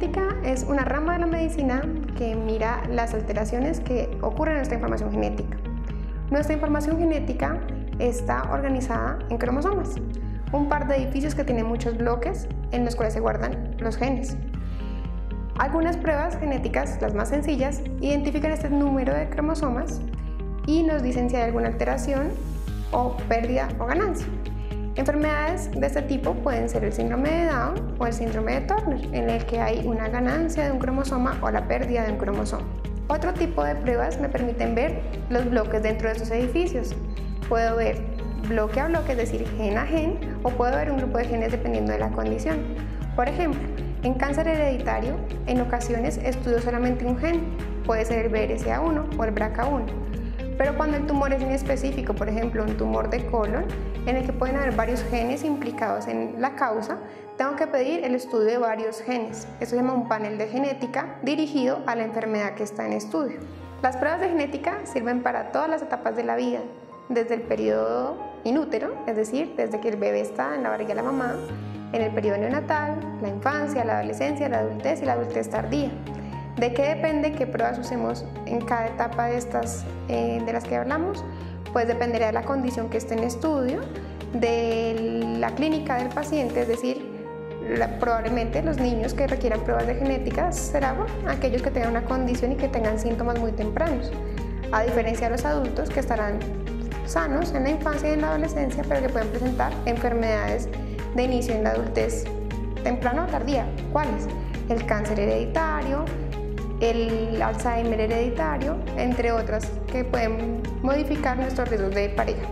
genética es una rama de la medicina que mira las alteraciones que ocurren en nuestra información genética. Nuestra información genética está organizada en cromosomas, un par de edificios que tienen muchos bloques en los cuales se guardan los genes. Algunas pruebas genéticas, las más sencillas, identifican este número de cromosomas y nos dicen si hay alguna alteración o pérdida o ganancia. Enfermedades de este tipo pueden ser el síndrome de Down o el síndrome de Turner, en el que hay una ganancia de un cromosoma o la pérdida de un cromosoma. Otro tipo de pruebas me permiten ver los bloques dentro de esos edificios. Puedo ver bloque a bloque, es decir, gen a gen, o puedo ver un grupo de genes dependiendo de la condición. Por ejemplo, en cáncer hereditario, en ocasiones estudio solamente un gen, puede ser el BRCA1 o el BRCA1 pero cuando el tumor es inespecífico, por ejemplo, un tumor de colon, en el que pueden haber varios genes implicados en la causa, tengo que pedir el estudio de varios genes. Eso se llama un panel de genética dirigido a la enfermedad que está en estudio. Las pruebas de genética sirven para todas las etapas de la vida, desde el periodo inútero, es decir, desde que el bebé está en la barriga de la mamá, en el periodo neonatal, la infancia, la adolescencia, la adultez y la adultez tardía. ¿De qué depende qué pruebas usemos en cada etapa de estas eh, de las que hablamos? Pues dependerá de la condición que esté en estudio, de la clínica del paciente, es decir, probablemente los niños que requieran pruebas de genética serán aquellos que tengan una condición y que tengan síntomas muy tempranos, a diferencia de los adultos que estarán sanos en la infancia y en la adolescencia, pero que pueden presentar enfermedades de inicio en la adultez temprana o tardía. ¿Cuáles? El cáncer hereditario, el Alzheimer hereditario, entre otras que pueden modificar nuestros riesgos de pareja.